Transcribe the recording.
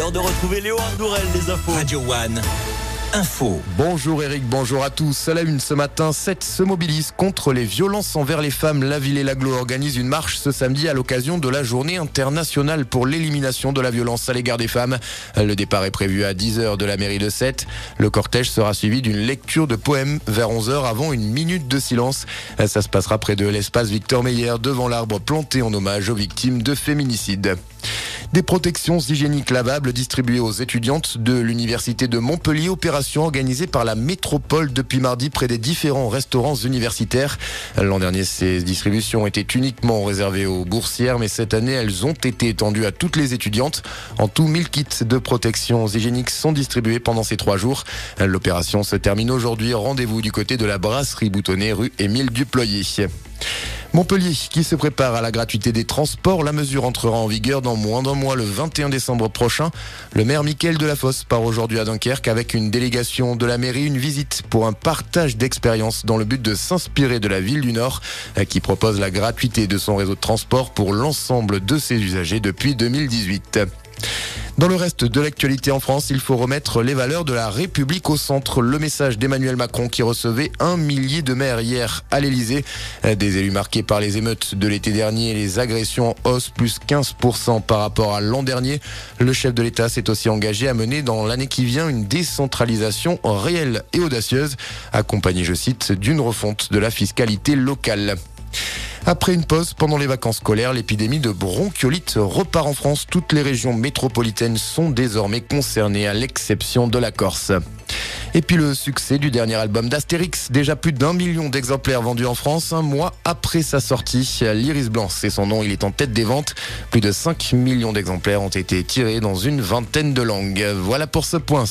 L'heure de retrouver Léo Andourel, les infos. Radio One. Info. Bonjour Eric, bonjour à tous. À la une ce matin, 7 se mobilisent contre les violences envers les femmes. La ville et l'aglo organisent une marche ce samedi à l'occasion de la journée internationale pour l'élimination de la violence à l'égard des femmes. Le départ est prévu à 10h de la mairie de 7. Le cortège sera suivi d'une lecture de poèmes vers 11h avant une minute de silence. Ça se passera près de l'espace Victor Meyer devant l'arbre planté en hommage aux victimes de féminicide. Des protections hygiéniques lavables distribuées aux étudiantes de l'université de Montpellier, opération organisée par la métropole depuis mardi près des différents restaurants universitaires. L'an dernier, ces distributions étaient uniquement réservées aux boursières, mais cette année, elles ont été étendues à toutes les étudiantes. En tout, 1000 kits de protections hygiéniques sont distribués pendant ces trois jours. L'opération se termine aujourd'hui. Rendez-vous du côté de la brasserie boutonnée rue Émile Duployer. Montpellier qui se prépare à la gratuité des transports. La mesure entrera en vigueur dans moins d'un mois le 21 décembre prochain. Le maire Mickaël Delafosse part aujourd'hui à Dunkerque avec une délégation de la mairie, une visite pour un partage d'expérience dans le but de s'inspirer de la ville du Nord qui propose la gratuité de son réseau de transport pour l'ensemble de ses usagers depuis 2018. Dans le reste de l'actualité en France, il faut remettre les valeurs de la République au centre. Le message d'Emmanuel Macron qui recevait un millier de maires hier à l'Elysée. Des élus marqués par les émeutes de l'été dernier et les agressions en hausse plus 15% par rapport à l'an dernier. Le chef de l'État s'est aussi engagé à mener dans l'année qui vient une décentralisation réelle et audacieuse, accompagnée, je cite, d'une refonte de la fiscalité locale. Après une pause pendant les vacances scolaires, l'épidémie de bronchiolite repart en France. Toutes les régions métropolitaines sont désormais concernées, à l'exception de la Corse. Et puis le succès du dernier album d'Astérix, déjà plus d'un million d'exemplaires vendus en France, un mois après sa sortie. L'Iris Blanc, c'est son nom, il est en tête des ventes. Plus de 5 millions d'exemplaires ont été tirés dans une vingtaine de langues. Voilà pour ce point.